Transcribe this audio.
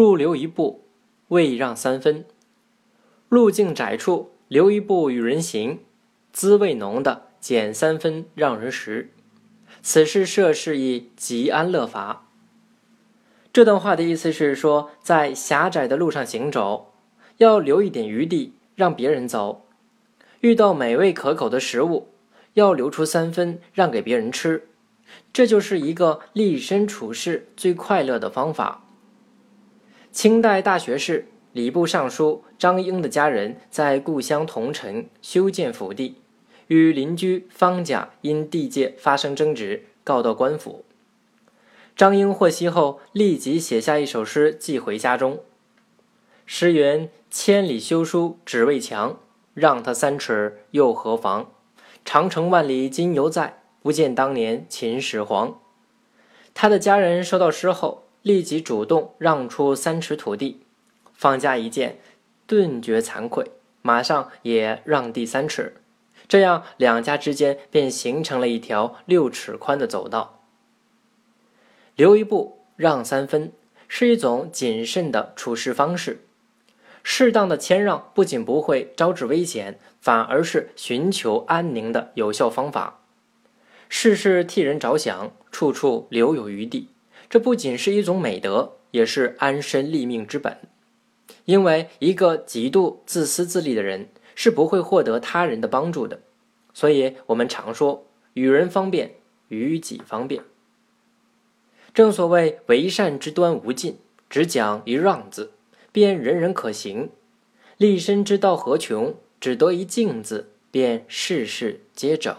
入留一步，未让三分。路径窄处留一步与人行，滋味浓的减三分让人食。此事涉事以吉安乐法。这段话的意思是说，在狭窄的路上行走，要留一点余地让别人走；遇到美味可口的食物，要留出三分让给别人吃。这就是一个立身处世最快乐的方法。清代大学士、礼部尚书张英的家人在故乡桐城修建府地，与邻居方家因地界发生争执，告到官府。张英获悉后，立即写下一首诗寄回家中。诗云：“千里修书只为墙，让他三尺又何妨？长城万里今犹在，不见当年秦始皇。”他的家人收到诗后，立即主动让出三尺土地。方家一见，顿觉惭愧，马上也让地三尺。这样，两家之间便形成了一条六尺宽的走道。留一步，让三分，是一种谨慎的处事方式。适当的谦让不仅不会招致危险，反而是寻求安宁的有效方法。事事替人着想，处处留有余地，这不仅是一种美德，也是安身立命之本。因为一个极度自私自利的人是不会获得他人的帮助的，所以我们常说：“与人方便，与己方便。”正所谓为善之端无尽，只讲一让字，便人人可行；立身之道何穷，只得一静字，便事事皆整。